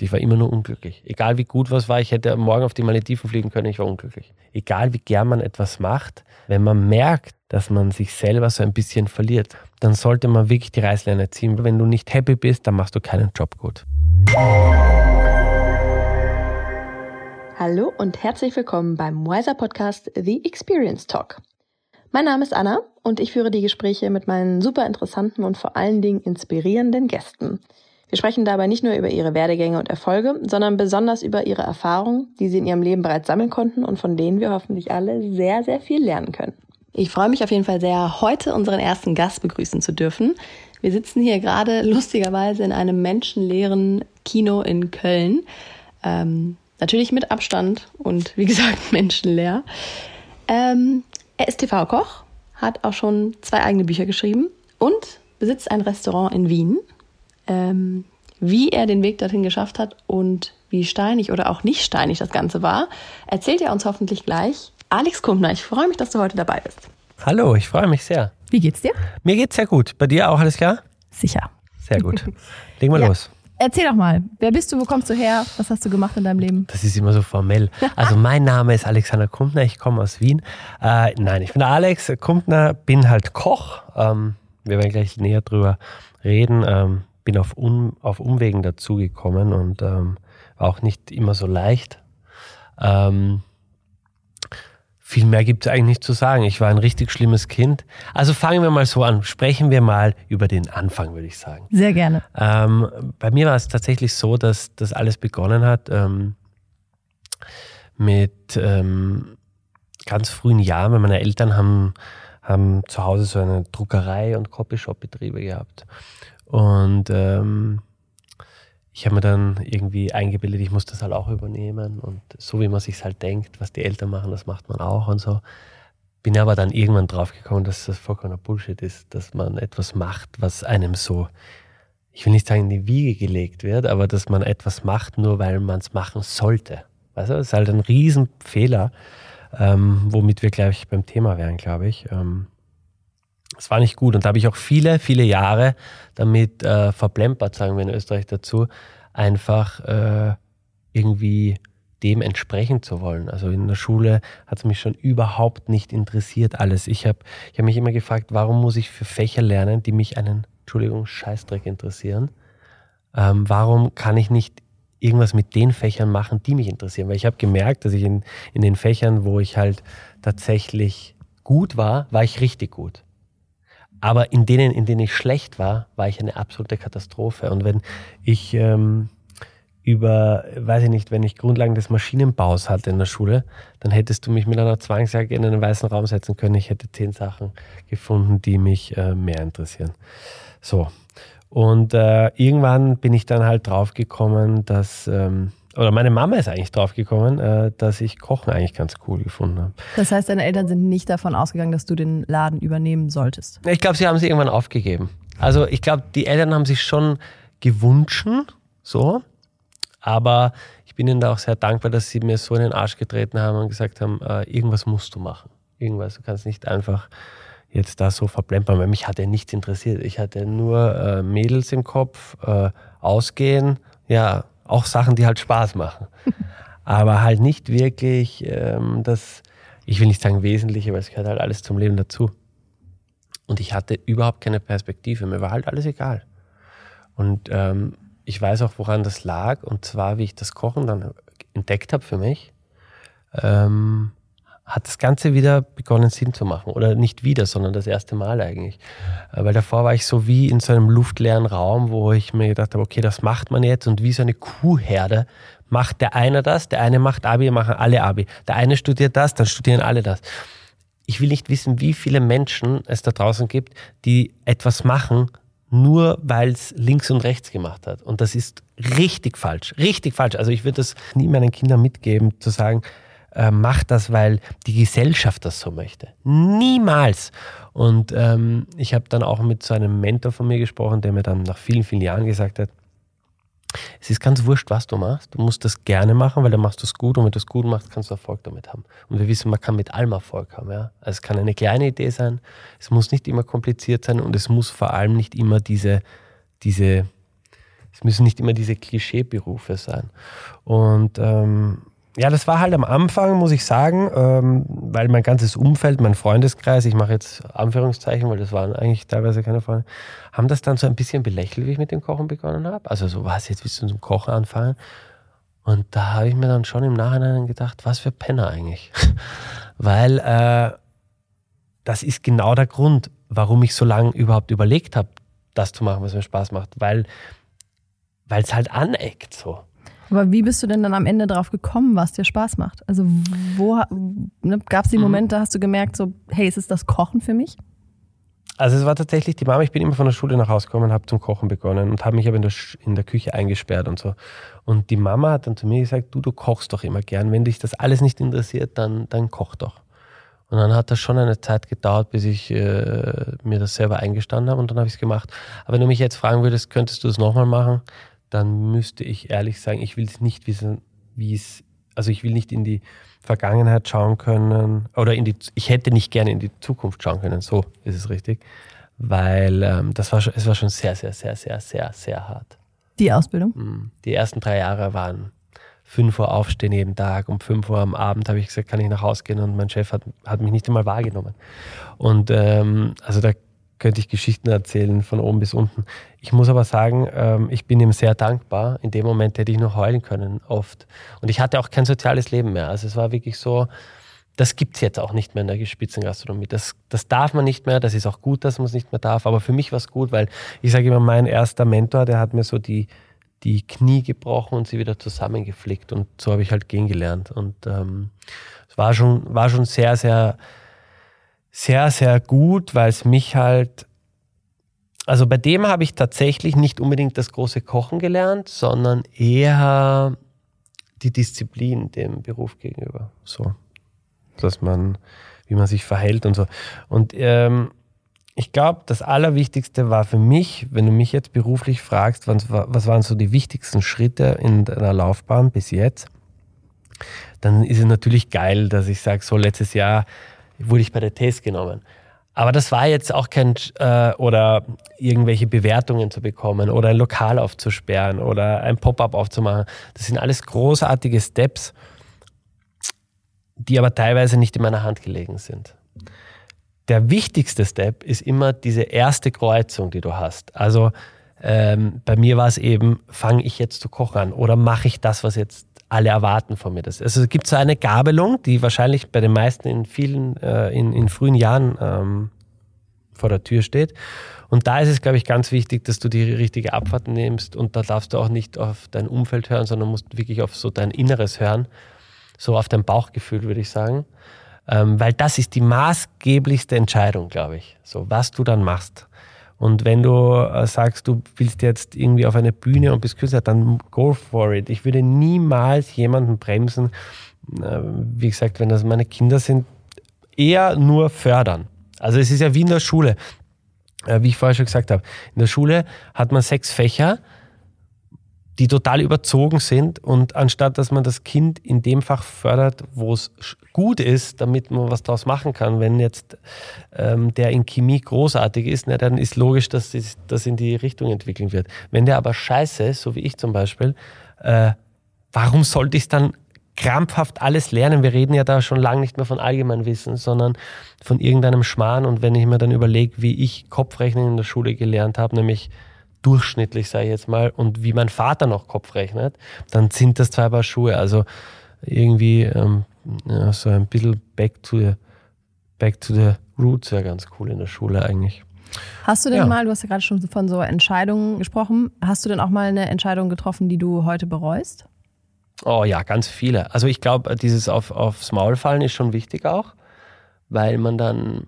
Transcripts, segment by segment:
Ich war immer nur unglücklich. Egal wie gut was war, ich hätte morgen auf die Malediven fliegen können, ich war unglücklich. Egal wie gern man etwas macht, wenn man merkt, dass man sich selber so ein bisschen verliert, dann sollte man wirklich die Reißleine ziehen. Wenn du nicht happy bist, dann machst du keinen Job gut. Hallo und herzlich willkommen beim Wiser Podcast The Experience Talk. Mein Name ist Anna und ich führe die Gespräche mit meinen super interessanten und vor allen Dingen inspirierenden Gästen – wir sprechen dabei nicht nur über ihre Werdegänge und Erfolge, sondern besonders über ihre Erfahrungen, die sie in ihrem Leben bereits sammeln konnten und von denen wir hoffentlich alle sehr, sehr viel lernen können. Ich freue mich auf jeden Fall sehr, heute unseren ersten Gast begrüßen zu dürfen. Wir sitzen hier gerade lustigerweise in einem menschenleeren Kino in Köln. Ähm, natürlich mit Abstand und wie gesagt menschenleer. Ähm, er ist TV-Koch, hat auch schon zwei eigene Bücher geschrieben und besitzt ein Restaurant in Wien ähm, wie er den Weg dorthin geschafft hat und wie steinig oder auch nicht steinig das Ganze war, erzählt er uns hoffentlich gleich. Alex Kumpner, ich freue mich, dass du heute dabei bist. Hallo, ich freue mich sehr. Wie geht's dir? Mir geht's sehr gut. Bei dir auch alles klar? Sicher. Sehr gut. Legen wir ja. los. Erzähl doch mal, wer bist du, wo kommst du her, was hast du gemacht in deinem Leben? Das ist immer so formell. Also mein Name ist Alexander Kumpner, ich komme aus Wien. Äh, nein, ich bin Alex Kumpner, bin halt Koch. Ähm, wir werden gleich näher drüber reden. Ähm, bin auf, um, auf Umwegen dazugekommen und ähm, war auch nicht immer so leicht. Ähm, viel mehr gibt es eigentlich nicht zu sagen. Ich war ein richtig schlimmes Kind. Also fangen wir mal so an. Sprechen wir mal über den Anfang, würde ich sagen. Sehr gerne. Ähm, bei mir war es tatsächlich so, dass das alles begonnen hat ähm, mit ähm, ganz frühen Jahren. Weil meine Eltern haben, haben zu Hause so eine Druckerei und Copyshop-Betriebe gehabt. Und ähm, ich habe mir dann irgendwie eingebildet, ich muss das halt auch übernehmen. Und so wie man sich halt denkt, was die Eltern machen, das macht man auch und so. Bin aber dann irgendwann draufgekommen, dass das vollkommener Bullshit ist, dass man etwas macht, was einem so, ich will nicht sagen in die Wiege gelegt wird, aber dass man etwas macht, nur weil man es machen sollte. Weißt du, das ist halt ein Riesenfehler, ähm, womit wir gleich beim Thema wären, glaube ich. Ähm, das war nicht gut. Und da habe ich auch viele, viele Jahre damit äh, verplempert, sagen wir in Österreich dazu, einfach äh, irgendwie dem entsprechen zu wollen. Also in der Schule hat es mich schon überhaupt nicht interessiert alles. Ich habe ich hab mich immer gefragt, warum muss ich für Fächer lernen, die mich einen, Entschuldigung, Scheißdreck interessieren? Ähm, warum kann ich nicht irgendwas mit den Fächern machen, die mich interessieren? Weil ich habe gemerkt, dass ich in, in den Fächern, wo ich halt tatsächlich gut war, war ich richtig gut. Aber in denen, in denen ich schlecht war, war ich eine absolute Katastrophe. Und wenn ich ähm, über, weiß ich nicht, wenn ich Grundlagen des Maschinenbaus hatte in der Schule, dann hättest du mich mit einer Zwangsjacke in einen weißen Raum setzen können. Ich hätte zehn Sachen gefunden, die mich äh, mehr interessieren. So. Und äh, irgendwann bin ich dann halt draufgekommen, dass ähm, oder meine Mama ist eigentlich draufgekommen, äh, dass ich Kochen eigentlich ganz cool gefunden habe. Das heißt, deine Eltern sind nicht davon ausgegangen, dass du den Laden übernehmen solltest? Ich glaube, sie haben es irgendwann aufgegeben. Also ich glaube, die Eltern haben sich schon gewünscht, so. Aber ich bin ihnen da auch sehr dankbar, dass sie mir so in den Arsch getreten haben und gesagt haben, äh, irgendwas musst du machen. Irgendwas. Du kannst nicht einfach jetzt da so verplempern, weil mich hat ja nichts interessiert. Ich hatte nur äh, Mädels im Kopf, ausgehen, ja, auch Sachen, die halt Spaß machen. Aber halt nicht wirklich ähm, das, ich will nicht sagen Wesentliche, weil es gehört halt alles zum Leben dazu. Und ich hatte überhaupt keine Perspektive. Mir war halt alles egal. Und ähm, ich weiß auch, woran das lag. Und zwar, wie ich das Kochen dann entdeckt habe für mich. Ähm, hat das Ganze wieder begonnen Sinn zu machen. Oder nicht wieder, sondern das erste Mal eigentlich. Äh, weil davor war ich so wie in so einem luftleeren Raum, wo ich mir gedacht habe, okay, das macht man jetzt. Und wie so eine Kuhherde macht der eine das, der eine macht Abi, machen alle Abi. Der eine studiert das, dann studieren alle das. Ich will nicht wissen, wie viele Menschen es da draußen gibt, die etwas machen, nur weil es links und rechts gemacht hat. Und das ist richtig falsch. Richtig falsch. Also ich würde das nie meinen Kindern mitgeben, zu sagen, äh, macht das, weil die Gesellschaft das so möchte. Niemals. Und ähm, ich habe dann auch mit so einem Mentor von mir gesprochen, der mir dann nach vielen, vielen Jahren gesagt hat, es ist ganz wurscht, was du machst. Du musst das gerne machen, weil dann machst du es gut und wenn du es gut machst, kannst du Erfolg damit haben. Und wir wissen, man kann mit allem Erfolg haben. Ja? Also es kann eine kleine Idee sein, es muss nicht immer kompliziert sein und es muss vor allem nicht immer diese, diese es müssen nicht immer diese Klischeeberufe sein. Und ähm, ja, das war halt am Anfang, muss ich sagen, ähm, weil mein ganzes Umfeld, mein Freundeskreis, ich mache jetzt Anführungszeichen, weil das waren eigentlich teilweise keine Freunde, haben das dann so ein bisschen belächelt, wie ich mit dem Kochen begonnen habe. Also so, was, jetzt willst du zum Kochen anfangen? Und da habe ich mir dann schon im Nachhinein gedacht, was für Penner eigentlich. weil äh, das ist genau der Grund, warum ich so lange überhaupt überlegt habe, das zu machen, was mir Spaß macht. Weil es halt aneckt so. Aber wie bist du denn dann am Ende drauf gekommen, was dir Spaß macht? Also wo ne, gab es die mhm. Momente, hast du gemerkt, so, hey, ist es das Kochen für mich? Also es war tatsächlich die Mama, ich bin immer von der Schule nach Hause gekommen, habe zum Kochen begonnen und habe mich aber in der, in der Küche eingesperrt und so. Und die Mama hat dann zu mir gesagt, du, du kochst doch immer gern. Wenn dich das alles nicht interessiert, dann, dann koch doch. Und dann hat das schon eine Zeit gedauert, bis ich äh, mir das selber eingestanden habe und dann habe ich es gemacht. Aber wenn du mich jetzt fragen würdest, könntest du es nochmal machen? Dann müsste ich ehrlich sagen, ich will es nicht wissen, wie es, also ich will nicht in die Vergangenheit schauen können oder in die, ich hätte nicht gerne in die Zukunft schauen können, so ist es richtig, weil ähm, das war schon, es war schon sehr, sehr, sehr, sehr, sehr, sehr hart. Die Ausbildung? Mm, die ersten drei Jahre waren fünf Uhr aufstehen jeden Tag. Um fünf Uhr am Abend habe ich gesagt, kann ich nach Hause gehen und mein Chef hat, hat mich nicht einmal wahrgenommen. Und ähm, also da könnte ich Geschichten erzählen von oben bis unten. Ich muss aber sagen, ähm, ich bin ihm sehr dankbar. In dem Moment hätte ich noch heulen können, oft. Und ich hatte auch kein soziales Leben mehr. Also es war wirklich so, das gibt es jetzt auch nicht mehr in der Spitzengastronomie. Das, das darf man nicht mehr, das ist auch gut, dass man es nicht mehr darf. Aber für mich war es gut, weil ich sage immer, mein erster Mentor, der hat mir so die, die Knie gebrochen und sie wieder zusammengeflickt. Und so habe ich halt gehen gelernt. Und ähm, es war schon, war schon sehr, sehr sehr, sehr gut, weil es mich halt, also bei dem habe ich tatsächlich nicht unbedingt das große Kochen gelernt, sondern eher die Disziplin dem Beruf gegenüber. So, dass man, wie man sich verhält und so. Und ähm, ich glaube, das Allerwichtigste war für mich, wenn du mich jetzt beruflich fragst, was, was waren so die wichtigsten Schritte in deiner Laufbahn bis jetzt, dann ist es natürlich geil, dass ich sage, so letztes Jahr wurde ich bei der Test genommen. Aber das war jetzt auch kein, äh, oder irgendwelche Bewertungen zu bekommen oder ein Lokal aufzusperren oder ein Pop-up aufzumachen. Das sind alles großartige Steps, die aber teilweise nicht in meiner Hand gelegen sind. Der wichtigste Step ist immer diese erste Kreuzung, die du hast. Also ähm, bei mir war es eben, fange ich jetzt zu kochen an oder mache ich das, was jetzt alle erwarten von mir das. Also es gibt so eine Gabelung, die wahrscheinlich bei den meisten in vielen, äh, in, in frühen Jahren ähm, vor der Tür steht. Und da ist es, glaube ich, ganz wichtig, dass du die richtige Abfahrt nimmst und da darfst du auch nicht auf dein Umfeld hören, sondern musst wirklich auf so dein Inneres hören, so auf dein Bauchgefühl, würde ich sagen. Ähm, weil das ist die maßgeblichste Entscheidung, glaube ich. So, was du dann machst. Und wenn du äh, sagst, du willst jetzt irgendwie auf eine Bühne und bist Künstler, dann go for it. Ich würde niemals jemanden bremsen. Äh, wie gesagt, wenn das meine Kinder sind, eher nur fördern. Also es ist ja wie in der Schule. Äh, wie ich vorher schon gesagt habe, in der Schule hat man sechs Fächer die total überzogen sind und anstatt dass man das Kind in dem Fach fördert, wo es gut ist, damit man was daraus machen kann, wenn jetzt ähm, der in Chemie großartig ist, ne, dann ist logisch, dass das in die Richtung entwickeln wird. Wenn der aber scheiße ist, so wie ich zum Beispiel, äh, warum sollte ich dann krampfhaft alles lernen? Wir reden ja da schon lange nicht mehr von Allgemeinwissen, sondern von irgendeinem Schmarrn. Und wenn ich mir dann überlege, wie ich Kopfrechnen in der Schule gelernt habe, nämlich durchschnittlich, sage ich jetzt mal, und wie mein Vater noch Kopf rechnet, dann sind das zwei Paar Schuhe. Also irgendwie ähm, ja, so ein bisschen back to the, back to the roots, ja ganz cool in der Schule eigentlich. Hast du denn ja. mal, du hast ja gerade schon von so Entscheidungen gesprochen, hast du denn auch mal eine Entscheidung getroffen, die du heute bereust? Oh ja, ganz viele. Also ich glaube, dieses auf, aufs Maul fallen ist schon wichtig auch, weil man dann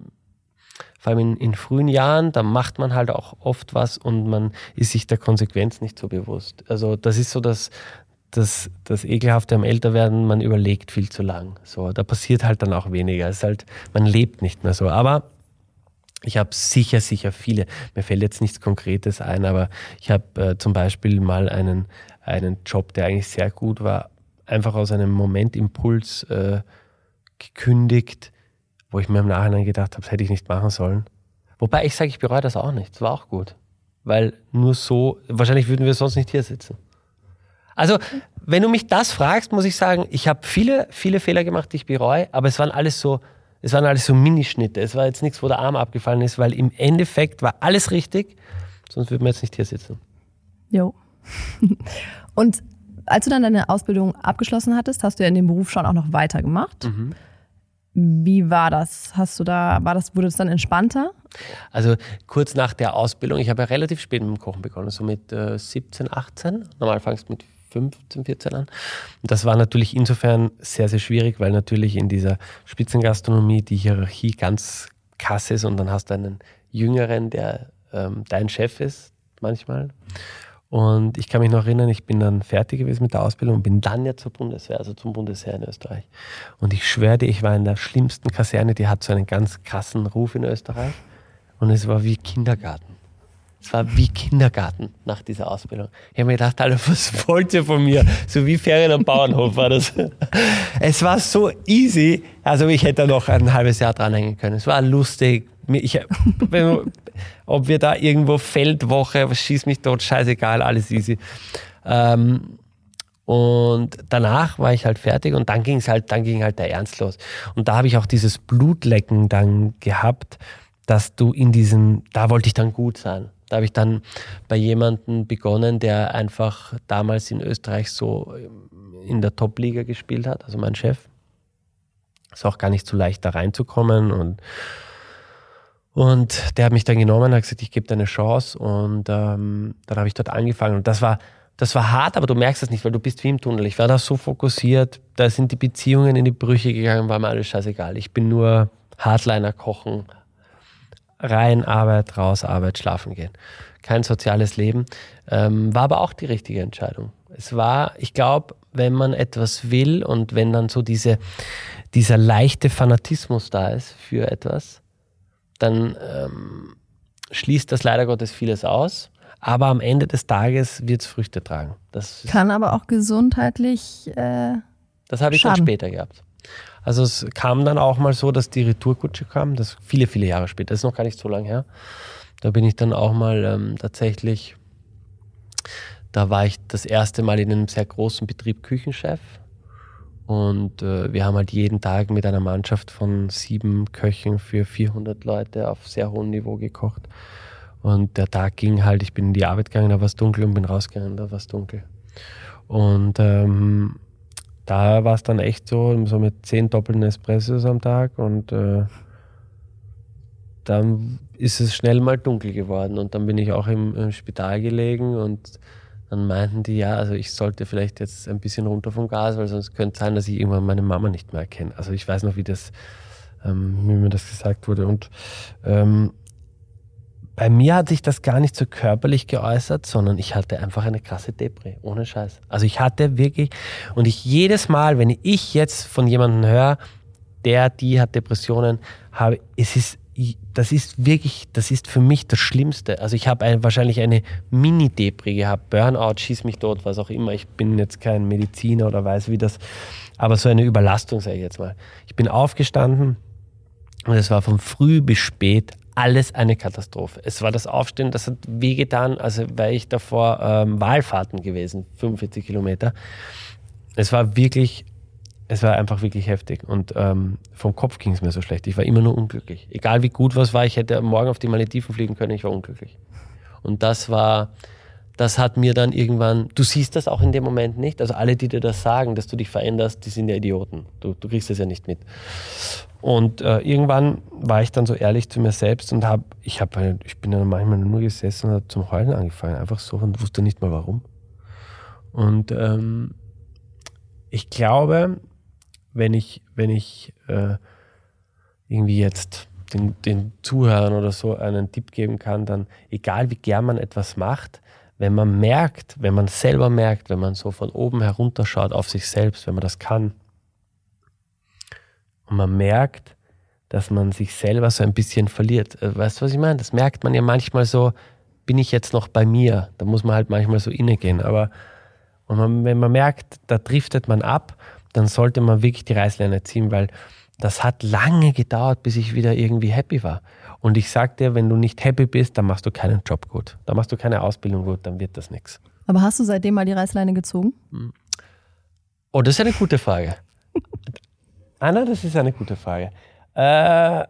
vor allem in, in, frühen Jahren, da macht man halt auch oft was und man ist sich der Konsequenz nicht so bewusst. Also das ist so das, das, das Ekelhafte am Älterwerden, man überlegt viel zu lang. So, da passiert halt dann auch weniger. Es ist halt, man lebt nicht mehr so. Aber ich habe sicher, sicher viele. Mir fällt jetzt nichts Konkretes ein, aber ich habe äh, zum Beispiel mal einen, einen Job, der eigentlich sehr gut war, einfach aus einem Momentimpuls äh, gekündigt, wo ich mir im Nachhinein gedacht habe, das hätte ich nicht machen sollen. Wobei ich sage, ich bereue das auch nicht. Es war auch gut. weil nur so, wahrscheinlich würden wir sonst nicht hier sitzen. Also, wenn du mich das fragst, muss ich sagen, ich habe viele, viele Fehler gemacht, die ich bereue, aber es waren alles so, es waren alles so Minischnitte. Es war jetzt nichts, wo der Arm abgefallen ist, weil im Endeffekt war alles richtig, sonst würden wir jetzt nicht hier sitzen. Jo. Und als du dann deine Ausbildung abgeschlossen hattest, hast du ja in dem Beruf schon auch noch weitergemacht. Mhm. Wie war das? Hast du da, war das, wurde es dann entspannter? Also kurz nach der Ausbildung, ich habe ja relativ spät mit dem Kochen begonnen, so mit äh, 17, 18. Normal fangst du mit 15, 14 an. Das war natürlich insofern sehr, sehr schwierig, weil natürlich in dieser Spitzengastronomie die Hierarchie ganz krass ist und dann hast du einen Jüngeren, der ähm, dein Chef ist manchmal. Und ich kann mich noch erinnern, ich bin dann fertig gewesen mit der Ausbildung und bin dann ja zur Bundeswehr, also zum Bundesheer in Österreich. Und ich schwöre dir, ich war in der schlimmsten Kaserne, die hat so einen ganz krassen Ruf in Österreich. Und es war wie Kindergarten. Es war wie Kindergarten nach dieser Ausbildung. Ich habe mir gedacht, Alter, was wollt ihr von mir? So wie Ferien am Bauernhof war das. Es war so easy. Also ich hätte noch ein halbes Jahr dranhängen können. Es war lustig. Ich, ob wir da irgendwo Feldwoche, schieß mich tot, scheißegal, alles easy. Ähm, und danach war ich halt fertig und dann ging es halt, dann ging halt der Ernst los. Und da habe ich auch dieses Blutlecken dann gehabt, dass du in diesen, da wollte ich dann gut sein. Da habe ich dann bei jemandem begonnen, der einfach damals in Österreich so in der Top-Liga gespielt hat, also mein Chef. Ist auch gar nicht so leicht da reinzukommen und und der hat mich dann genommen, hat gesagt, ich gebe dir eine Chance. Und ähm, dann habe ich dort angefangen. Und das war, das war hart, aber du merkst es nicht, weil du bist wie im Tunnel. Ich war da so fokussiert, da sind die Beziehungen in die Brüche gegangen, war mir alles scheißegal. Ich bin nur Hardliner kochen, rein Arbeit, raus Arbeit, schlafen gehen. Kein soziales Leben. Ähm, war aber auch die richtige Entscheidung. Es war, ich glaube, wenn man etwas will und wenn dann so diese, dieser leichte Fanatismus da ist für etwas, dann ähm, schließt das leider Gottes vieles aus. Aber am Ende des Tages wird es Früchte tragen. Das Kann aber auch gesundheitlich. Äh, das habe ich schaden. dann später gehabt. Also es kam dann auch mal so, dass die Retourkutsche kam, das viele, viele Jahre später, das ist noch gar nicht so lange her. Da bin ich dann auch mal ähm, tatsächlich, da war ich das erste Mal in einem sehr großen Betrieb Küchenchef und äh, wir haben halt jeden Tag mit einer Mannschaft von sieben Köchen für 400 Leute auf sehr hohem Niveau gekocht. Und der Tag ging halt, ich bin in die Arbeit gegangen, da war es dunkel und bin rausgegangen, da war es dunkel. Und ähm, da war es dann echt so, so mit zehn doppelten Espressos am Tag und äh, dann ist es schnell mal dunkel geworden und dann bin ich auch im, im Spital gelegen und dann meinten die, ja, also ich sollte vielleicht jetzt ein bisschen runter vom Gas, weil sonst könnte es sein, dass ich irgendwann meine Mama nicht mehr erkenne. Also ich weiß noch, wie das, ähm, wie mir das gesagt wurde. Und ähm, bei mir hat sich das gar nicht so körperlich geäußert, sondern ich hatte einfach eine krasse Depri, ohne Scheiß. Also ich hatte wirklich, und ich jedes Mal, wenn ich jetzt von jemandem höre, der, die hat Depressionen, habe, es ist das ist wirklich, das ist für mich das Schlimmste. Also ich habe ein, wahrscheinlich eine Mini-Depri gehabt, Burnout, schieß mich dort, was auch immer. Ich bin jetzt kein Mediziner oder weiß, wie das, aber so eine Überlastung, sage ich jetzt mal. Ich bin aufgestanden und es war von früh bis spät alles eine Katastrophe. Es war das Aufstehen, das hat wehgetan, also weil ich davor ähm, Wahlfahrten gewesen, 45 Kilometer. Es war wirklich es war einfach wirklich heftig. Und ähm, vom Kopf ging es mir so schlecht. Ich war immer nur unglücklich. Egal wie gut was war, ich hätte morgen auf die Malediven fliegen können, ich war unglücklich. Und das war, das hat mir dann irgendwann, du siehst das auch in dem Moment nicht. Also alle, die dir das sagen, dass du dich veränderst, die sind ja Idioten. Du, du kriegst das ja nicht mit. Und äh, irgendwann war ich dann so ehrlich zu mir selbst und habe, ich habe, halt, ich bin dann manchmal nur gesessen und habe zum Heulen angefangen, einfach so und wusste nicht mal warum. Und ähm, ich glaube, wenn ich, wenn ich äh, irgendwie jetzt den, den Zuhörern oder so einen Tipp geben kann, dann egal wie gern man etwas macht, wenn man merkt, wenn man selber merkt, wenn man so von oben herunterschaut auf sich selbst, wenn man das kann, und man merkt, dass man sich selber so ein bisschen verliert. Äh, weißt du, was ich meine? Das merkt man ja manchmal so, bin ich jetzt noch bei mir? Da muss man halt manchmal so innegehen. Aber und man, wenn man merkt, da driftet man ab dann sollte man wirklich die Reißleine ziehen, weil das hat lange gedauert, bis ich wieder irgendwie happy war. Und ich sag dir, wenn du nicht happy bist, dann machst du keinen Job gut. Dann machst du keine Ausbildung gut, dann wird das nichts. Aber hast du seitdem mal die Reißleine gezogen? Oh, das ist eine gute Frage. Anna, das ist eine gute Frage. Äh,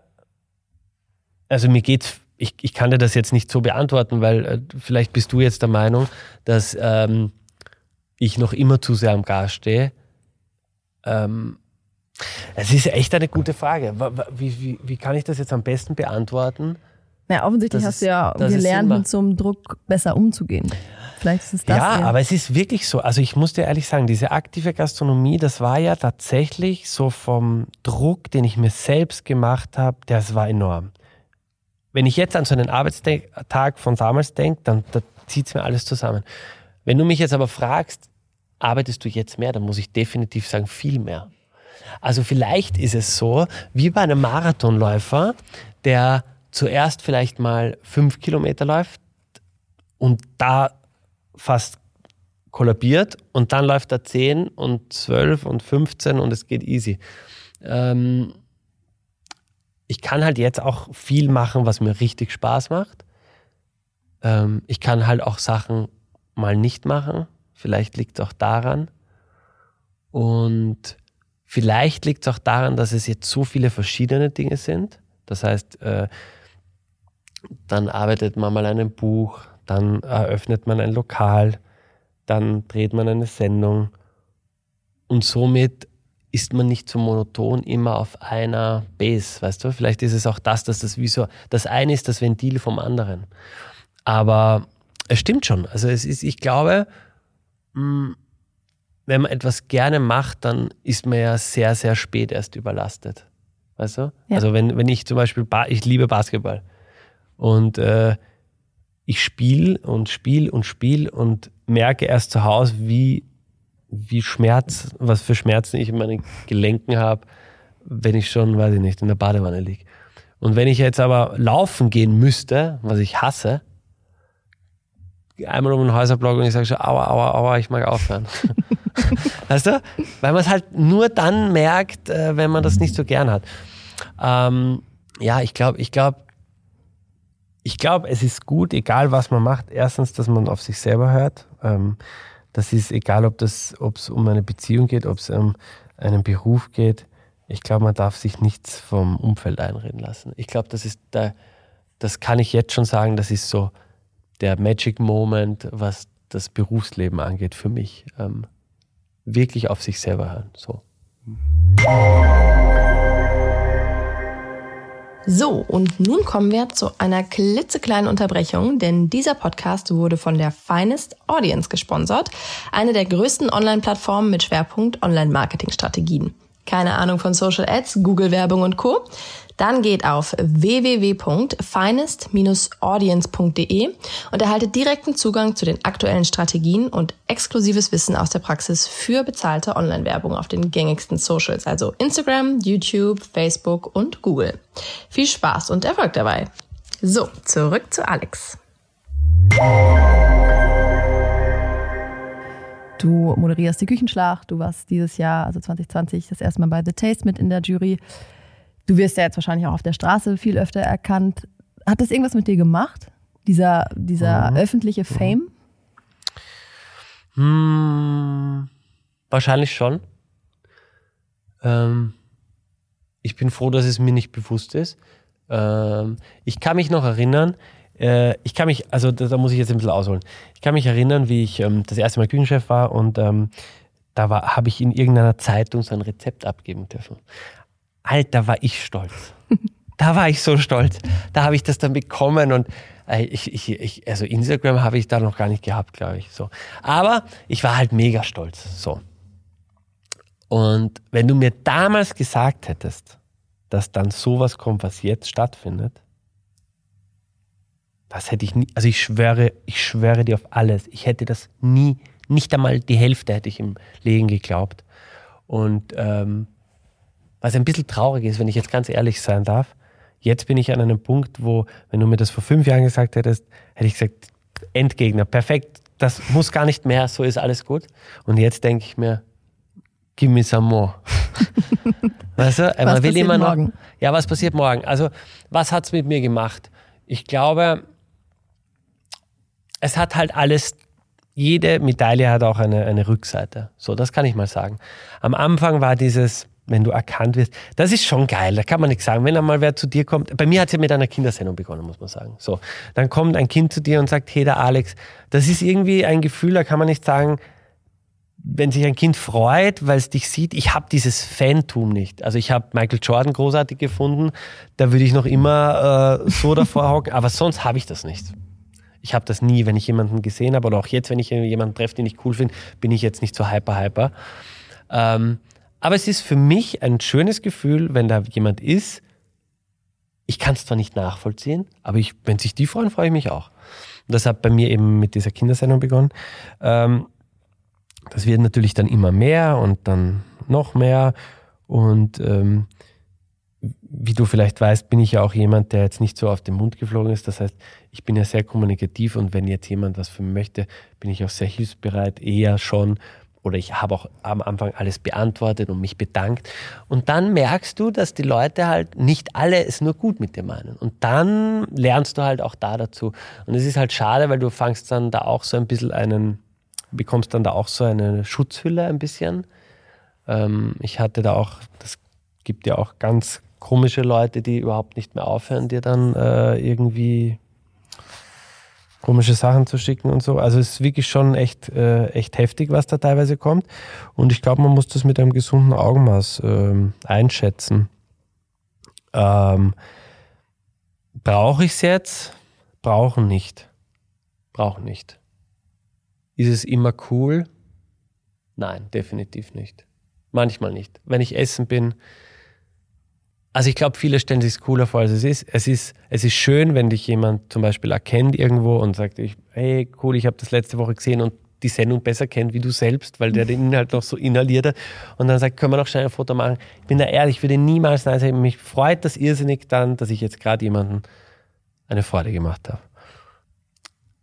also mir geht's, ich, ich kann dir das jetzt nicht so beantworten, weil äh, vielleicht bist du jetzt der Meinung, dass ähm, ich noch immer zu sehr am Gas stehe. Ähm, es ist echt eine gute Frage. Wie, wie, wie kann ich das jetzt am besten beantworten? Na, offensichtlich hast du ja gelernt, mit so einem Druck besser umzugehen. Vielleicht ist es das. Ja, eher. aber es ist wirklich so. Also ich muss dir ehrlich sagen, diese aktive Gastronomie, das war ja tatsächlich so vom Druck, den ich mir selbst gemacht habe, das war enorm. Wenn ich jetzt an so einen Arbeitstag von damals denke, dann da zieht es mir alles zusammen. Wenn du mich jetzt aber fragst, arbeitest du jetzt mehr, dann muss ich definitiv sagen, viel mehr. Also vielleicht ist es so, wie bei einem Marathonläufer, der zuerst vielleicht mal fünf Kilometer läuft und da fast kollabiert und dann läuft er 10 und 12 und 15 und es geht easy. Ähm, ich kann halt jetzt auch viel machen, was mir richtig Spaß macht. Ähm, ich kann halt auch Sachen mal nicht machen. Vielleicht liegt es auch daran. Und vielleicht liegt es auch daran, dass es jetzt so viele verschiedene Dinge sind. Das heißt, äh, dann arbeitet man mal einem Buch, dann eröffnet man ein Lokal, dann dreht man eine Sendung und somit ist man nicht so monoton immer auf einer Base, weißt du? Vielleicht ist es auch das, dass das wie so, das eine ist das Ventil vom anderen. Aber es stimmt schon. Also es ist, ich glaube, wenn man etwas gerne macht, dann ist man ja sehr, sehr spät erst überlastet. Weißt du? Ja. Also wenn, wenn ich zum Beispiel, ich liebe Basketball und äh, ich spiele und spiele und spiele und merke erst zu Hause, wie, wie Schmerz, was für Schmerzen ich in meinen Gelenken habe, wenn ich schon, weiß ich nicht, in der Badewanne liege. Und wenn ich jetzt aber laufen gehen müsste, was ich hasse, einmal um den Häuserblock und ich sage schon, aua, aua, aua, ich mag aufhören. weißt du? Weil man es halt nur dann merkt, äh, wenn man das nicht so gern hat. Ähm, ja, ich glaube, ich glaube, ich glaube, es ist gut, egal was man macht, erstens, dass man auf sich selber hört. Ähm, das ist egal, ob es um eine Beziehung geht, ob es um einen Beruf geht. Ich glaube, man darf sich nichts vom Umfeld einreden lassen. Ich glaube, das ist da, das kann ich jetzt schon sagen, das ist so der Magic Moment, was das Berufsleben angeht für mich. Ähm, wirklich auf sich selber hören. So. So, und nun kommen wir zu einer klitzekleinen Unterbrechung, denn dieser Podcast wurde von der Finest Audience gesponsert, eine der größten Online-Plattformen mit Schwerpunkt Online-Marketing-Strategien. Keine Ahnung von Social Ads, Google-Werbung und Co. Dann geht auf www.finest-audience.de und erhaltet direkten Zugang zu den aktuellen Strategien und exklusives Wissen aus der Praxis für bezahlte Online-Werbung auf den gängigsten Socials, also Instagram, YouTube, Facebook und Google. Viel Spaß und Erfolg dabei. So, zurück zu Alex. Du moderierst die Küchenschlacht, du warst dieses Jahr, also 2020, das erste Mal bei The Taste mit in der Jury. Du wirst ja jetzt wahrscheinlich auch auf der Straße viel öfter erkannt. Hat das irgendwas mit dir gemacht? Dieser, dieser mhm. öffentliche mhm. Fame? Hm, wahrscheinlich schon. Ähm, ich bin froh, dass es mir nicht bewusst ist. Ähm, ich kann mich noch erinnern, äh, ich kann mich, also da, da, muss ich jetzt ein bisschen ausholen. Ich kann mich erinnern, wie ich ähm, das erste Mal Küchenchef war und ähm, da habe ich in irgendeiner Zeitung so ein Rezept abgeben dürfen. Alter, war ich stolz. da war ich so stolz. Da habe ich das dann bekommen und äh, ich, ich, ich, also Instagram habe ich da noch gar nicht gehabt, glaube ich. So. Aber ich war halt mega stolz. So. Und wenn du mir damals gesagt hättest, dass dann sowas kommt, was jetzt stattfindet, das hätte ich nie, also ich schwöre, ich schwöre dir auf alles. Ich hätte das nie, nicht einmal die Hälfte hätte ich im Leben geglaubt. Und ähm, was ein bisschen traurig ist, wenn ich jetzt ganz ehrlich sein darf. Jetzt bin ich an einem Punkt, wo, wenn du mir das vor fünf Jahren gesagt hättest, hätte ich gesagt, Endgegner, perfekt, das muss gar nicht mehr, so ist alles gut. Und jetzt denke ich mir, Give me some more. weißt du? Man Was will passiert immer noch. morgen? Ja, was passiert morgen? Also, was hat's mit mir gemacht? Ich glaube, es hat halt alles, jede Medaille hat auch eine, eine Rückseite. So, das kann ich mal sagen. Am Anfang war dieses, wenn du erkannt wirst, das ist schon geil, da kann man nichts sagen. Wenn einmal wer zu dir kommt, bei mir hat es ja mit einer Kindersendung begonnen, muss man sagen. So, dann kommt ein Kind zu dir und sagt, hey, der Alex, das ist irgendwie ein Gefühl, da kann man nicht sagen, wenn sich ein Kind freut, weil es dich sieht, ich habe dieses Fantum nicht. Also ich habe Michael Jordan großartig gefunden, da würde ich noch immer äh, so davor hocken, aber sonst habe ich das nicht. Ich habe das nie, wenn ich jemanden gesehen habe oder auch jetzt, wenn ich jemanden treffe, den ich cool finde, bin ich jetzt nicht so hyper hyper. Ähm, aber es ist für mich ein schönes Gefühl, wenn da jemand ist. Ich kann es zwar nicht nachvollziehen, aber ich, wenn sich die freuen, freue ich mich auch. Und das hat bei mir eben mit dieser Kindersendung begonnen. Ähm, das wird natürlich dann immer mehr und dann noch mehr. Und ähm, wie du vielleicht weißt, bin ich ja auch jemand, der jetzt nicht so auf den Mund geflogen ist. Das heißt, ich bin ja sehr kommunikativ und wenn jetzt jemand was von mir möchte, bin ich auch sehr hilfsbereit, eher schon. Oder ich habe auch am Anfang alles beantwortet und mich bedankt. Und dann merkst du, dass die Leute halt nicht alle es nur gut mit dir meinen. Und dann lernst du halt auch da dazu. Und es ist halt schade, weil du fangst dann da auch so ein bisschen einen, bekommst dann da auch so eine Schutzhülle ein bisschen. Ähm, ich hatte da auch, das gibt ja auch ganz komische Leute, die überhaupt nicht mehr aufhören, dir dann äh, irgendwie komische Sachen zu schicken und so. Also es ist wirklich schon echt, äh, echt heftig, was da teilweise kommt. Und ich glaube, man muss das mit einem gesunden Augenmaß ähm, einschätzen. Ähm, Brauche ich es jetzt? Brauchen nicht. Brauchen nicht. Ist es immer cool? Nein, definitiv nicht. Manchmal nicht. Wenn ich essen bin, also ich glaube, viele stellen sich es cooler vor, als es ist. Es ist, es ist schön, wenn dich jemand zum Beispiel erkennt irgendwo und sagt, hey, cool, ich habe das letzte Woche gesehen und die Sendung besser kennt wie du selbst, weil der den Inhalt noch so inhaliert hat. Und dann sagt, können wir noch schnell ein Foto machen. Ich bin da ehrlich, ich würde niemals nein sagen. Mich freut das irrsinnig dann, dass ich jetzt gerade jemanden eine Freude gemacht habe.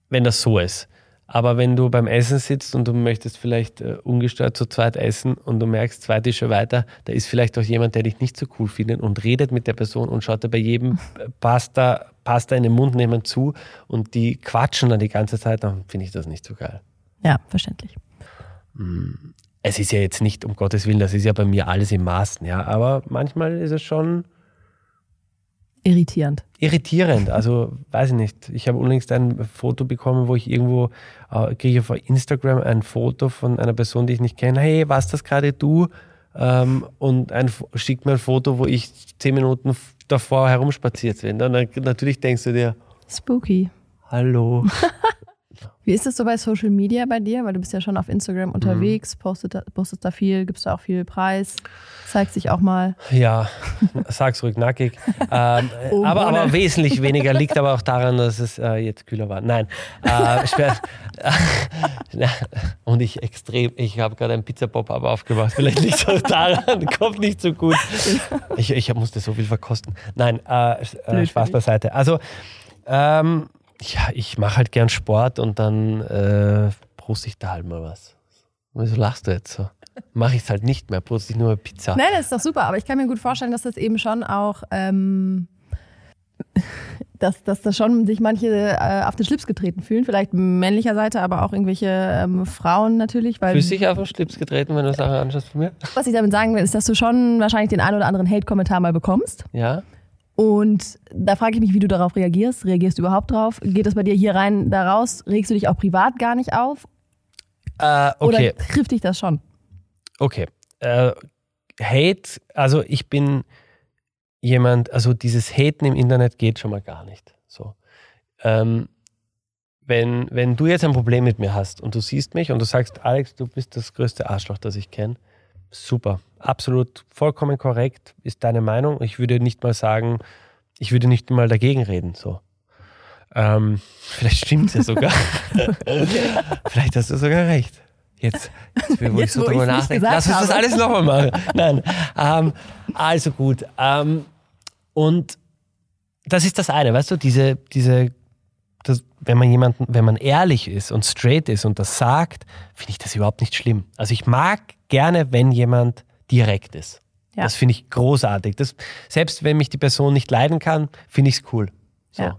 Wenn das so ist. Aber wenn du beim Essen sitzt und du möchtest vielleicht äh, ungestört zu zweit essen und du merkst zwei Tische weiter, da ist vielleicht auch jemand, der dich nicht so cool findet und redet mit der Person und schaut dir bei jedem Pasta, Pasta in den Mund nehmen zu und die quatschen dann die ganze Zeit, dann finde ich das nicht so geil. Ja, verständlich. Es ist ja jetzt nicht, um Gottes Willen, das ist ja bei mir alles im Maßen, ja, aber manchmal ist es schon Irritierend. irritierend. Also, weiß ich nicht. Ich habe unlängst ein Foto bekommen, wo ich irgendwo, äh, kriege auf Instagram ein Foto von einer Person, die ich nicht kenne. Hey, warst das gerade du? Ähm, und ein, schickt mir ein Foto, wo ich zehn Minuten davor herumspaziert bin. Und dann natürlich denkst du dir, Spooky. hallo. Wie ist es so bei Social Media bei dir? Weil du bist ja schon auf Instagram Mhm. unterwegs, postet, da- postest da viel, gibst da auch viel Preis, zeigst dich auch mal. Ja, sag's ruhig nackig. Ähm, Oh, aber, aber wesentlich weniger liegt aber auch daran, dass es äh, jetzt kühler war. Nein. Äh, schwer, und ich extrem, ich habe gerade einen Pizza-Pop-Up aufgemacht. Vielleicht liegt es auch daran, kommt nicht so gut. Ich, ich musste so viel verkosten. Nein, äh, äh, Spaß beiseite. Also, ähm, ja, ich mache halt gern Sport und dann äh, proste ich da halt mal was. Wieso lachst du jetzt so? Mache ich es halt nicht mehr, proste ich nur Pizza. Nein, das ist doch super, aber ich kann mir gut vorstellen, dass das eben schon auch, ähm, dass, dass das schon sich manche äh, auf den Schlips getreten fühlen, vielleicht männlicher Seite, aber auch irgendwelche ähm, Frauen natürlich, weil Fühlst du dich auf den Schlips getreten, wenn du Sachen anschaust von mir? was ich damit sagen will, ist, dass du schon wahrscheinlich den einen oder anderen Hate-Kommentar mal bekommst. Ja. Und da frage ich mich, wie du darauf reagierst. Reagierst du überhaupt drauf? Geht das bei dir hier rein, da raus? Regst du dich auch privat gar nicht auf? Äh, Oder okay, trifft dich das schon? okay. Äh, Hate, also ich bin jemand, also dieses Haten im Internet geht schon mal gar nicht. So. Ähm, wenn, wenn du jetzt ein Problem mit mir hast und du siehst mich und du sagst, Alex, du bist das größte Arschloch, das ich kenne, super, absolut vollkommen korrekt, ist deine Meinung. Ich würde nicht mal sagen, ich würde nicht mal dagegen reden. So. Ähm, vielleicht stimmt es ja sogar. vielleicht hast du sogar recht. Jetzt, jetzt wo Jetzt, ich so drüber nachdenke, lass uns das alles nochmal machen. Nein, ähm, also gut. Ähm, und das ist das eine, weißt du, diese, diese, das, wenn man jemanden, wenn man ehrlich ist und straight ist und das sagt, finde ich das überhaupt nicht schlimm. Also ich mag gerne, wenn jemand direkt ist. Ja. Das finde ich großartig. Das, selbst wenn mich die Person nicht leiden kann, finde ich es cool. So. Ja.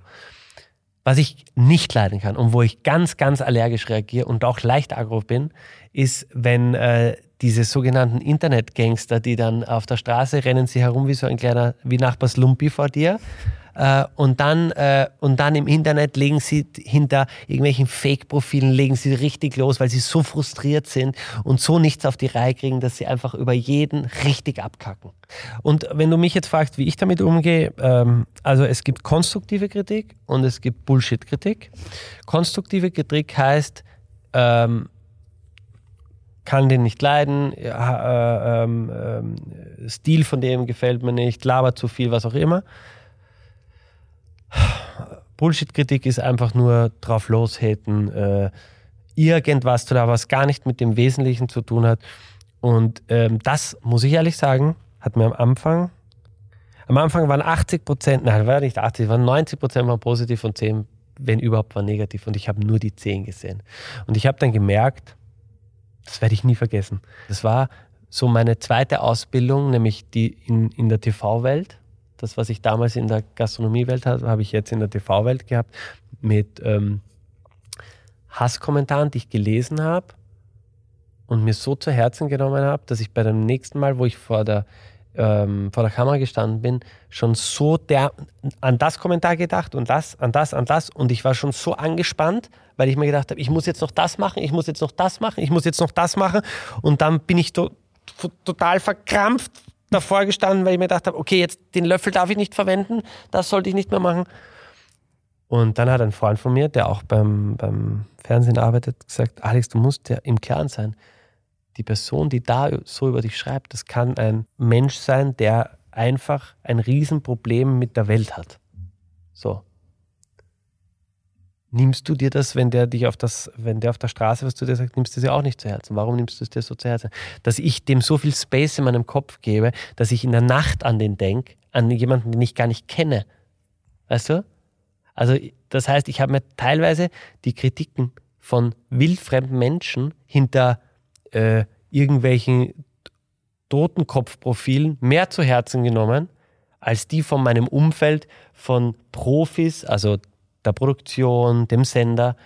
Was ich nicht leiden kann und wo ich ganz, ganz allergisch reagiere und auch leicht aggro bin, ist, wenn äh, diese sogenannten Internetgangster, die dann auf der Straße rennen sie herum wie so ein kleiner, wie Nachbars Lumpi vor dir äh, und, dann, äh, und dann im Internet legen sie hinter irgendwelchen Fake-Profilen, legen sie richtig los, weil sie so frustriert sind und so nichts auf die Reihe kriegen, dass sie einfach über jeden richtig abkacken. Und wenn du mich jetzt fragst, wie ich damit umgehe, ähm, also es gibt konstruktive Kritik und es gibt Bullshit-Kritik. Konstruktive Kritik heißt, ähm, kann den nicht leiden, ja, äh, ähm, äh, Stil von dem gefällt mir nicht, labert zu viel, was auch immer. Bullshit-Kritik ist einfach nur drauf loshaten, äh, irgendwas zu da, was gar nicht mit dem Wesentlichen zu tun hat. Und ähm, das, muss ich ehrlich sagen, hat mir am Anfang, am Anfang waren 80 Prozent, nein, war nicht 80, waren 90 Prozent waren positiv und 10, wenn überhaupt, waren negativ. Und ich habe nur die 10 gesehen. Und ich habe dann gemerkt, das werde ich nie vergessen. Das war so meine zweite Ausbildung, nämlich die in, in der TV-Welt. Das, was ich damals in der Gastronomiewelt hatte, habe ich jetzt in der TV-Welt gehabt mit ähm, Hasskommentaren, die ich gelesen habe und mir so zu Herzen genommen habe, dass ich bei dem nächsten Mal, wo ich vor der, ähm, vor der Kamera gestanden bin, schon so der, an das Kommentar gedacht und das, an das, an das und ich war schon so angespannt, weil ich mir gedacht habe, ich muss jetzt noch das machen, ich muss jetzt noch das machen, ich muss jetzt noch das machen und dann bin ich to total verkrampft davor gestanden, weil ich mir gedacht habe, okay, jetzt den Löffel darf ich nicht verwenden, das sollte ich nicht mehr machen. Und dann hat ein Freund von mir, der auch beim, beim Fernsehen arbeitet, gesagt, Alex, du musst ja im Klaren sein, die Person, die da so über dich schreibt, das kann ein Mensch sein, der einfach ein Riesenproblem mit der Welt hat. So. Nimmst du dir das, wenn der dich auf das, wenn der auf der Straße was zu dir sagt, nimmst du es dir auch nicht zu Herzen? Warum nimmst du es dir so zu Herzen? Dass ich dem so viel Space in meinem Kopf gebe, dass ich in der Nacht an den denke, an jemanden, den ich gar nicht kenne. Weißt du? Also, das heißt, ich habe mir teilweise die Kritiken von wildfremden Menschen hinter äh, irgendwelchen Totenkopfprofilen mehr zu Herzen genommen, als die von meinem Umfeld von Profis, also der Produktion, dem Sender.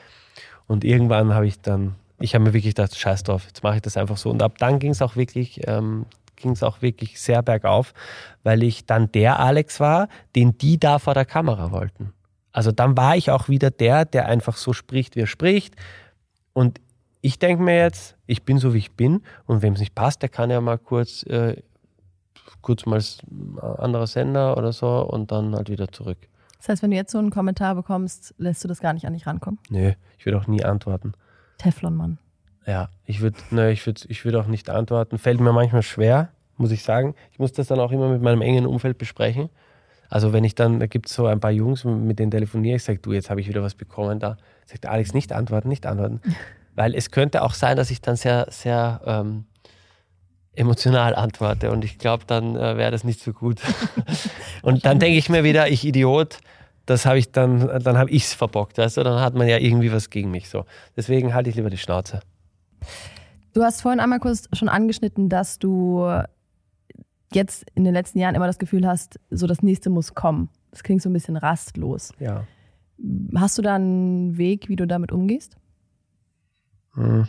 Und irgendwann habe ich dann, ich habe mir wirklich gedacht, scheiß drauf, jetzt mache ich das einfach so. Und ab dann ging es auch wirklich, ähm, ging es auch wirklich sehr bergauf, weil ich dann der Alex war, den die da vor der Kamera wollten. Also dann war ich auch wieder der, der einfach so spricht, wie er spricht. Und ich denke mir jetzt, ich bin so, wie ich bin. Und wem es nicht passt, der kann ja mal kurz, äh, kurz mal ein anderer Sender oder so und dann halt wieder zurück. Das heißt, wenn du jetzt so einen Kommentar bekommst, lässt du das gar nicht an dich rankommen? Nö, ich würde auch nie antworten. Teflonmann. Ja, ich würde ne, ich würd, ich würd auch nicht antworten. Fällt mir manchmal schwer, muss ich sagen. Ich muss das dann auch immer mit meinem engen Umfeld besprechen. Also wenn ich dann, da gibt es so ein paar Jungs, mit denen telefoniere, ich sage, du, jetzt habe ich wieder was bekommen da. Sagt Alex, nicht antworten, nicht antworten. Weil es könnte auch sein, dass ich dann sehr, sehr ähm, emotional antworte und ich glaube, dann äh, wäre das nicht so gut. und dann denke ich mir wieder, ich Idiot, das habe ich dann, dann habe ich es verbockt, weißt du? Dann hat man ja irgendwie was gegen mich so. Deswegen halte ich lieber die Schnauze. Du hast vorhin einmal kurz schon angeschnitten, dass du jetzt in den letzten Jahren immer das Gefühl hast, so das nächste muss kommen. Das klingt so ein bisschen rastlos. Ja. Hast du da einen Weg, wie du damit umgehst? Hm.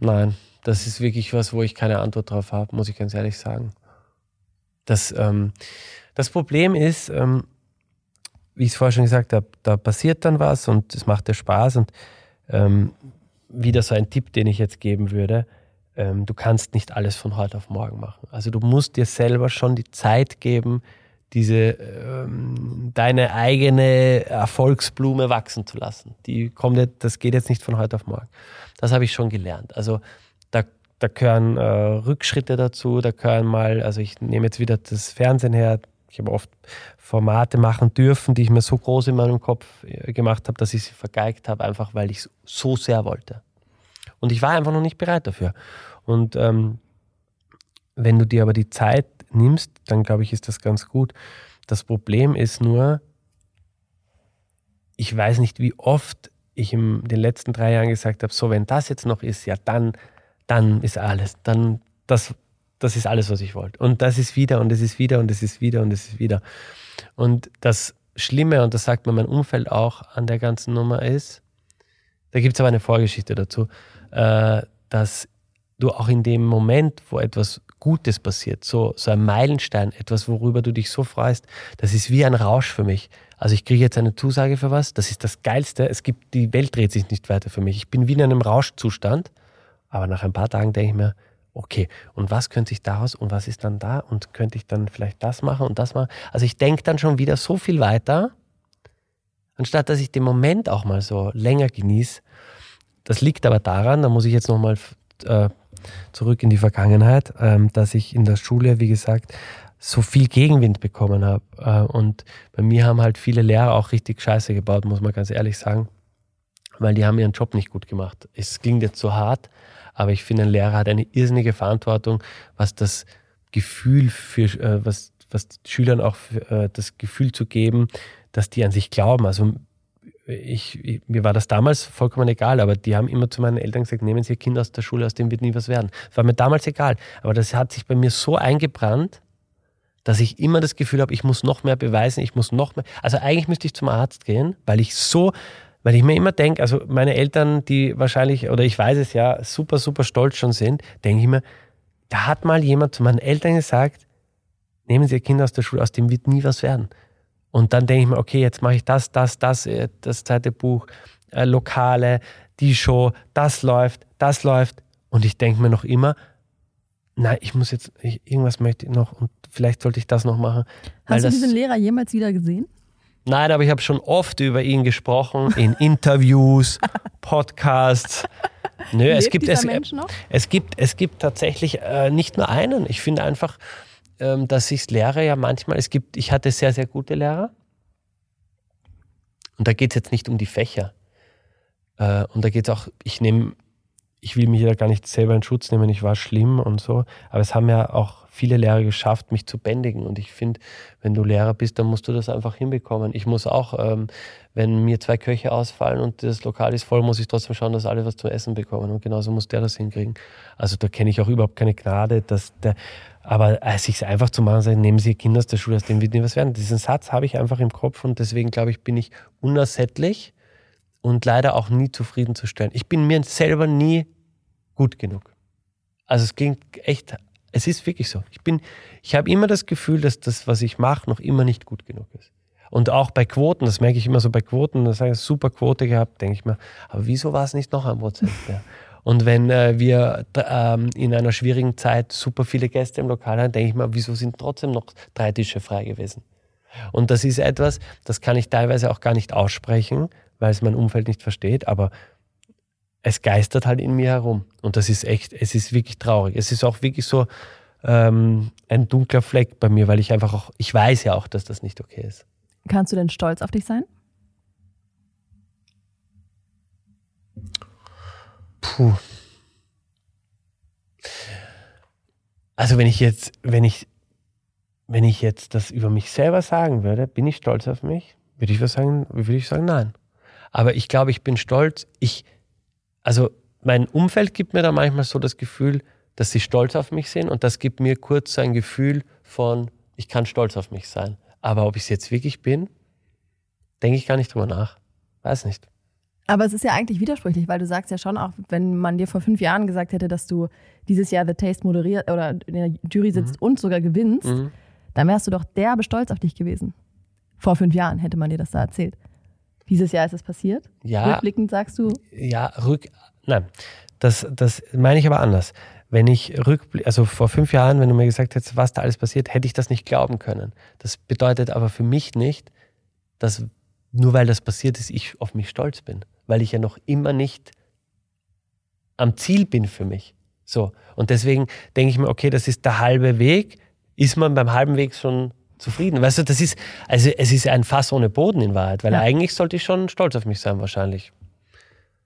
Nein, das ist wirklich was, wo ich keine Antwort drauf habe, muss ich ganz ehrlich sagen. Das, ähm, das Problem ist, ähm, wie ich es vorher schon gesagt habe, da passiert dann was und es macht dir Spaß und ähm, wieder so ein Tipp, den ich jetzt geben würde, ähm, du kannst nicht alles von heute auf morgen machen. Also du musst dir selber schon die Zeit geben, diese ähm, deine eigene Erfolgsblume wachsen zu lassen. Die kommt das geht jetzt nicht von heute auf morgen. Das habe ich schon gelernt. Also da, gehören äh, Rückschritte dazu, da gehören mal, also ich nehme jetzt wieder das Fernsehen her, ich habe oft Formate machen dürfen, die ich mir so groß in meinem Kopf äh, gemacht habe, dass ich sie vergeigt habe, einfach weil ich es so sehr wollte. Und ich war einfach noch nicht bereit dafür. Und ähm, wenn du dir aber die Zeit nimmst, dann glaube ich, ist das ganz gut. Das Problem ist nur, ich weiß nicht, wie oft ich in den letzten drei Jahren gesagt habe, so wenn das jetzt noch ist, ja dann, dann ist alles, dann das, das ist alles, was ich wollte. Und das ist wieder und es ist wieder und es ist wieder und es ist wieder. Und das Schlimme, und das sagt mir mein Umfeld auch an der ganzen Nummer, ist, da gibt es aber eine Vorgeschichte dazu, äh, dass du auch in dem Moment, wo etwas Gutes passiert, so, so ein Meilenstein, etwas, worüber du dich so freust, das ist wie ein Rausch für mich. Also ich kriege jetzt eine Zusage für was, das ist das Geilste. Es gibt, die Welt dreht sich nicht weiter für mich. Ich bin wie in einem Rauschzustand, aber nach ein paar Tagen denke ich mir, okay, und was könnte ich daraus und was ist dann da und könnte ich dann vielleicht das machen und das machen. Also ich denke dann schon wieder so viel weiter, anstatt dass ich den Moment auch mal so länger genieße. Das liegt aber daran, da muss ich jetzt nochmal äh, zurück in die Vergangenheit, ähm, dass ich in der Schule, wie gesagt, so viel Gegenwind bekommen habe. Äh, und bei mir haben halt viele Lehrer auch richtig Scheiße gebaut, muss man ganz ehrlich sagen, weil die haben ihren Job nicht gut gemacht. Es klingt jetzt so hart, aber ich finde, ein Lehrer hat eine irrsinnige Verantwortung, was das Gefühl für, äh, was, was Schülern auch für, äh, das Gefühl zu geben, dass die an sich glauben. Also ich, ich, mir war das damals vollkommen egal, aber die haben immer zu meinen Eltern gesagt, nehmen Sie Ihr Kind aus der Schule, aus dem wird nie was werden. Das war mir damals egal. Aber das hat sich bei mir so eingebrannt, dass ich immer das Gefühl habe, ich muss noch mehr beweisen, ich muss noch mehr. Also eigentlich müsste ich zum Arzt gehen, weil ich so, weil ich mir immer denke, also meine Eltern, die wahrscheinlich, oder ich weiß es ja, super, super stolz schon sind, denke ich mir, da hat mal jemand zu meinen Eltern gesagt, nehmen Sie Ihr Kind aus der Schule, aus dem wird nie was werden. Und dann denke ich mir, okay, jetzt mache ich das, das, das, äh, das zweite Buch, äh, Lokale, die Show, das läuft, das läuft. Und ich denke mir noch immer, nein, ich muss jetzt, ich, irgendwas möchte ich noch und vielleicht sollte ich das noch machen. Hast du das, diesen Lehrer jemals wieder gesehen? Nein, aber ich habe schon oft über ihn gesprochen, in Interviews, Podcasts. Nö, Lebt es gibt es, es gibt es gibt tatsächlich äh, nicht nur einen. Ich finde einfach, ähm, dass ich Lehrer ja manchmal, es gibt, ich hatte sehr, sehr gute Lehrer. Und da geht es jetzt nicht um die Fächer. Äh, und da geht es auch, ich nehme, ich will mich ja gar nicht selber in Schutz nehmen, ich war schlimm und so. Aber es haben ja auch viele Lehrer geschafft, mich zu bändigen. Und ich finde, wenn du Lehrer bist, dann musst du das einfach hinbekommen. Ich muss auch, ähm, wenn mir zwei Köche ausfallen und das Lokal ist voll, muss ich trotzdem schauen, dass alle was zu essen bekommen. Und genauso muss der das hinkriegen. Also da kenne ich auch überhaupt keine Gnade, dass der, aber äh, sich einfach zu machen, sagen, nehmen Sie Ihr Kind aus der Schule, aus dem wird nie was werden. Diesen Satz habe ich einfach im Kopf und deswegen glaube ich, bin ich unersättlich und leider auch nie zufriedenzustellen. Ich bin mir selber nie gut genug. Also es klingt echt, es ist wirklich so. Ich ich habe immer das Gefühl, dass das, was ich mache, noch immer nicht gut genug ist. Und auch bei Quoten, das merke ich immer so bei Quoten, da sage ich, super Quote gehabt, denke ich mir, aber wieso war es nicht noch ein Prozent mehr? Und wenn äh, wir ähm, in einer schwierigen Zeit super viele Gäste im Lokal haben, denke ich mir, wieso sind trotzdem noch drei Tische frei gewesen? Und das ist etwas, das kann ich teilweise auch gar nicht aussprechen, weil es mein Umfeld nicht versteht, aber es geistert halt in mir herum. Und das ist echt, es ist wirklich traurig. Es ist auch wirklich so ähm, ein dunkler Fleck bei mir, weil ich einfach auch, ich weiß ja auch, dass das nicht okay ist. Kannst du denn stolz auf dich sein? Puh. Also wenn ich jetzt, wenn ich, wenn ich jetzt das über mich selber sagen würde, bin ich stolz auf mich? Würde ich was sagen, würde ich sagen, nein. Aber ich glaube, ich bin stolz. Ich, also mein Umfeld gibt mir da manchmal so das Gefühl, dass sie stolz auf mich sind und das gibt mir kurz so ein Gefühl von, ich kann stolz auf mich sein. Aber ob ich es jetzt wirklich bin, denke ich gar nicht drüber nach. Weiß nicht. Aber es ist ja eigentlich widersprüchlich, weil du sagst ja schon auch, wenn man dir vor fünf Jahren gesagt hätte, dass du dieses Jahr The Taste moderiert oder in der Jury sitzt und sogar gewinnst, Mhm. dann wärst du doch derbe stolz auf dich gewesen. Vor fünf Jahren hätte man dir das da erzählt. Dieses Jahr ist es passiert. Ja, Rückblickend sagst du, ja, rück, nein, das, das meine ich aber anders. Wenn ich rückblick, also vor fünf Jahren, wenn du mir gesagt hättest, was da alles passiert, hätte ich das nicht glauben können. Das bedeutet aber für mich nicht, dass nur weil das passiert ist, ich auf mich stolz bin, weil ich ja noch immer nicht am Ziel bin für mich. So. Und deswegen denke ich mir, okay, das ist der halbe Weg. Ist man beim halben Weg schon zufrieden? Weißt du, das ist, also es ist ein Fass ohne Boden in Wahrheit, weil Ja. eigentlich sollte ich schon stolz auf mich sein, wahrscheinlich.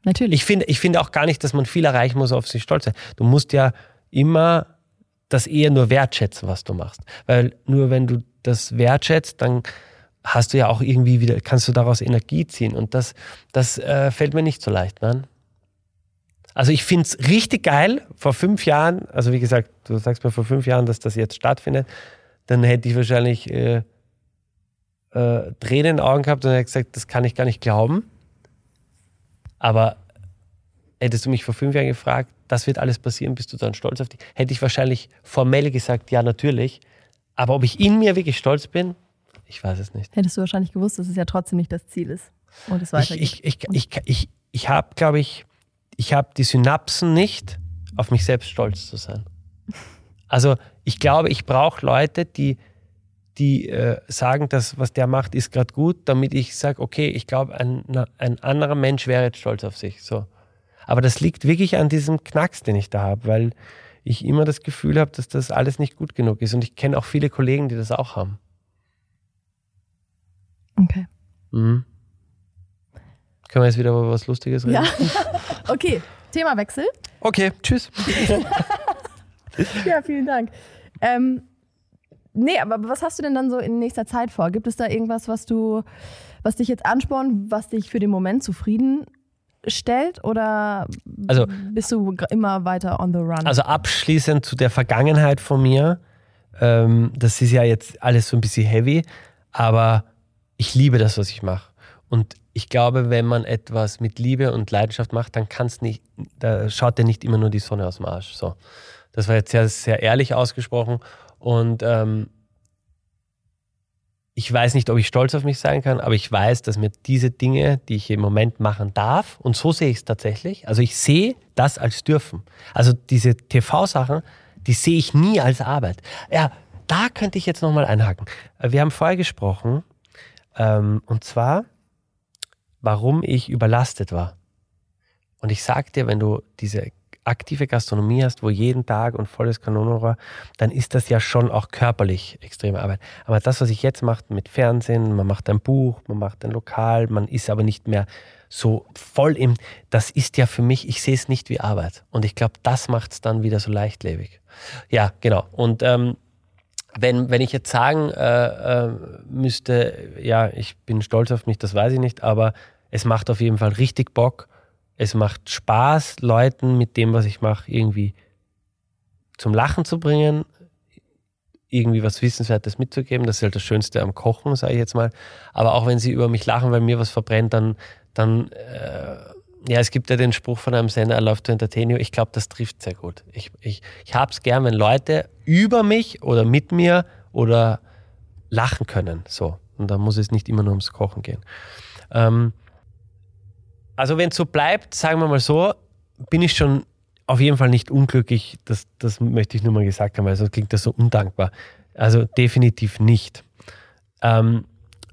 natürlich. Ich finde, ich finde auch gar nicht, dass man viel erreichen muss, auf sich stolz sein. Du musst ja immer das eher nur wertschätzen, was du machst. Weil nur wenn du das wertschätzt, dann hast du ja auch irgendwie wieder, kannst du daraus Energie ziehen. Und das, das äh, fällt mir nicht so leicht, nein. Also ich finde es richtig geil. Vor fünf Jahren, also wie gesagt, du sagst mir vor fünf Jahren, dass das jetzt stattfindet, dann hätte ich wahrscheinlich äh, äh, Tränen in den Augen gehabt und hätte gesagt, das kann ich gar nicht glauben. Aber hättest du mich vor fünf Jahren gefragt, das wird alles passieren, bist du dann stolz auf dich? Hätte ich wahrscheinlich formell gesagt, ja, natürlich. Aber ob ich in mir wirklich stolz bin, ich weiß es nicht. Hättest du wahrscheinlich gewusst, dass es ja trotzdem nicht das Ziel ist und es weitergeht. Ich, ich, ich, ich, ich, ich habe, glaube ich, ich habe die Synapsen nicht, auf mich selbst stolz zu sein. Also ich glaube, ich brauche Leute, die, die äh, sagen, dass was der macht, ist gerade gut, damit ich sage, okay, ich glaube, ein, ein anderer Mensch wäre jetzt stolz auf sich. So. Aber das liegt wirklich an diesem Knacks, den ich da habe, weil ich immer das Gefühl habe, dass das alles nicht gut genug ist. Und ich kenne auch viele Kollegen, die das auch haben. Okay. Mhm. Können wir jetzt wieder über was Lustiges reden? Ja. okay, Themawechsel. Okay, tschüss. ja, vielen Dank. Ähm, nee, aber was hast du denn dann so in nächster Zeit vor? Gibt es da irgendwas, was du, was dich jetzt anspornt, was dich für den Moment zufrieden stellt oder also, bist du immer weiter on the run? Also abschließend zu der Vergangenheit von mir, ähm, das ist ja jetzt alles so ein bisschen heavy, aber ich liebe das, was ich mache. Und ich glaube, wenn man etwas mit Liebe und Leidenschaft macht, dann kann es nicht, da schaut dir nicht immer nur die Sonne aus dem Arsch. So. Das war jetzt sehr, sehr ehrlich ausgesprochen. Und ähm, ich weiß nicht, ob ich stolz auf mich sein kann, aber ich weiß, dass mir diese Dinge, die ich im Moment machen darf, und so sehe ich es tatsächlich, also ich sehe das als dürfen. Also diese TV-Sachen, die sehe ich nie als Arbeit. Ja, da könnte ich jetzt nochmal einhaken. Wir haben vorher gesprochen, ähm, und zwar, warum ich überlastet war. Und ich sag dir, wenn du diese aktive Gastronomie hast, wo jeden Tag und volles Kanonenrohr, dann ist das ja schon auch körperlich extreme Arbeit. Aber das, was ich jetzt mache mit Fernsehen, man macht ein Buch, man macht ein Lokal, man ist aber nicht mehr so voll im, das ist ja für mich, ich sehe es nicht wie Arbeit. Und ich glaube, das macht es dann wieder so leichtlebig. Ja, genau. Und ähm, wenn, wenn ich jetzt sagen äh, äh, müsste, ja, ich bin stolz auf mich, das weiß ich nicht, aber es macht auf jeden Fall richtig Bock es macht Spaß, Leuten mit dem, was ich mache, irgendwie zum Lachen zu bringen, irgendwie was Wissenswertes mitzugeben. Das ist halt das Schönste am Kochen, sage ich jetzt mal. Aber auch wenn sie über mich lachen, weil mir was verbrennt, dann, dann äh, ja, es gibt ja den Spruch von einem Sender, I love to entertain you. Ich glaube, das trifft sehr gut. Ich, ich, ich habe es gern, wenn Leute über mich oder mit mir oder lachen können. So. Und da muss es nicht immer nur ums Kochen gehen. Ähm, also wenn es so bleibt, sagen wir mal so, bin ich schon auf jeden Fall nicht unglücklich. Das, das möchte ich nur mal gesagt haben, weil sonst klingt das so undankbar. Also definitiv nicht. Ähm,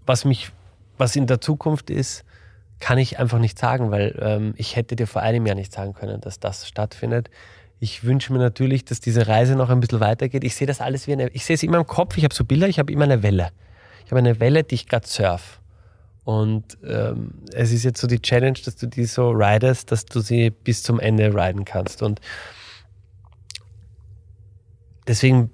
was mich, was in der Zukunft ist, kann ich einfach nicht sagen, weil ähm, ich hätte dir vor einem Jahr nicht sagen können, dass das stattfindet. Ich wünsche mir natürlich, dass diese Reise noch ein bisschen weitergeht. Ich sehe das alles wie eine, ich sehe es immer im Kopf, ich habe so Bilder, ich habe immer eine Welle. Ich habe eine Welle, die ich gerade surf. Und ähm, es ist jetzt so die Challenge, dass du die so ridest, dass du sie bis zum Ende riden kannst. Und deswegen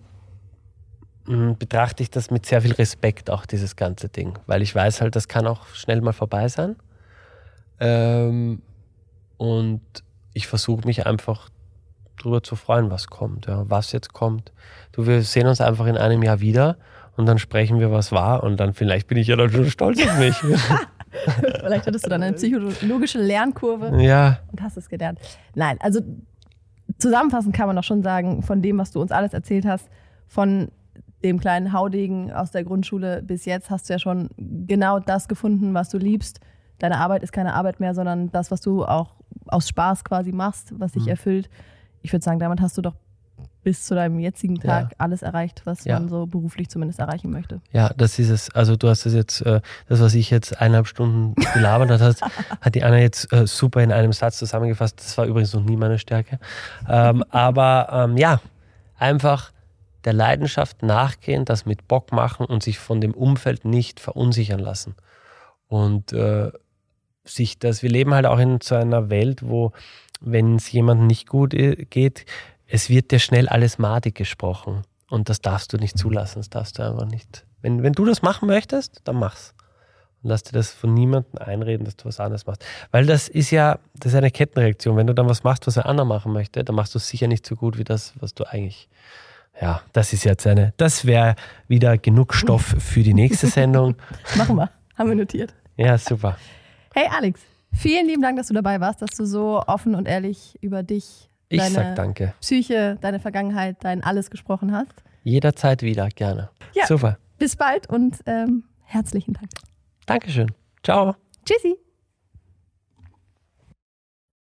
hm, betrachte ich das mit sehr viel Respekt, auch dieses ganze Ding. Weil ich weiß halt, das kann auch schnell mal vorbei sein. Ähm, und ich versuche mich einfach drüber zu freuen, was kommt, ja, was jetzt kommt. Du, wir sehen uns einfach in einem Jahr wieder und dann sprechen wir, was war und dann vielleicht bin ich ja dann schon stolz auf mich. vielleicht hattest du dann eine psychologische Lernkurve ja. und hast es gelernt. Nein, also zusammenfassend kann man doch schon sagen, von dem, was du uns alles erzählt hast, von dem kleinen Haudegen aus der Grundschule bis jetzt hast du ja schon genau das gefunden, was du liebst. Deine Arbeit ist keine Arbeit mehr, sondern das, was du auch aus Spaß quasi machst, was dich mhm. erfüllt. Ich würde sagen, damit hast du doch bis zu deinem jetzigen Tag ja. alles erreicht, was ja. man so beruflich zumindest erreichen möchte. Ja, das ist es. Also du hast das jetzt, äh, das, was ich jetzt eineinhalb Stunden gelabert hat, hat die Anna jetzt äh, super in einem Satz zusammengefasst. Das war übrigens noch nie meine Stärke. Ähm, aber ähm, ja, einfach der Leidenschaft nachgehen, das mit Bock machen und sich von dem Umfeld nicht verunsichern lassen. Und äh, sich das, wir leben halt auch in so einer Welt, wo, wenn es jemandem nicht gut geht, es wird dir schnell alles madig gesprochen. Und das darfst du nicht zulassen, das darfst du einfach nicht. Wenn, wenn du das machen möchtest, dann mach's. Und lass dir das von niemandem einreden, dass du was anderes machst. Weil das ist ja, das ist eine Kettenreaktion. Wenn du dann was machst, was ein anderer machen möchte, dann machst du es sicher nicht so gut wie das, was du eigentlich. Ja, das ist jetzt eine, das wäre wieder genug Stoff für die nächste Sendung. Machen wir. Haben wir notiert. Ja, super. Hey Alex, vielen lieben Dank, dass du dabei warst, dass du so offen und ehrlich über dich, Ich deine sag danke. Psyche, deine Vergangenheit, dein alles gesprochen hast. Jederzeit wieder, gerne. Ja. Super. Bis bald und ähm, herzlichen Dank. Dankeschön. Ciao. Tschüssi.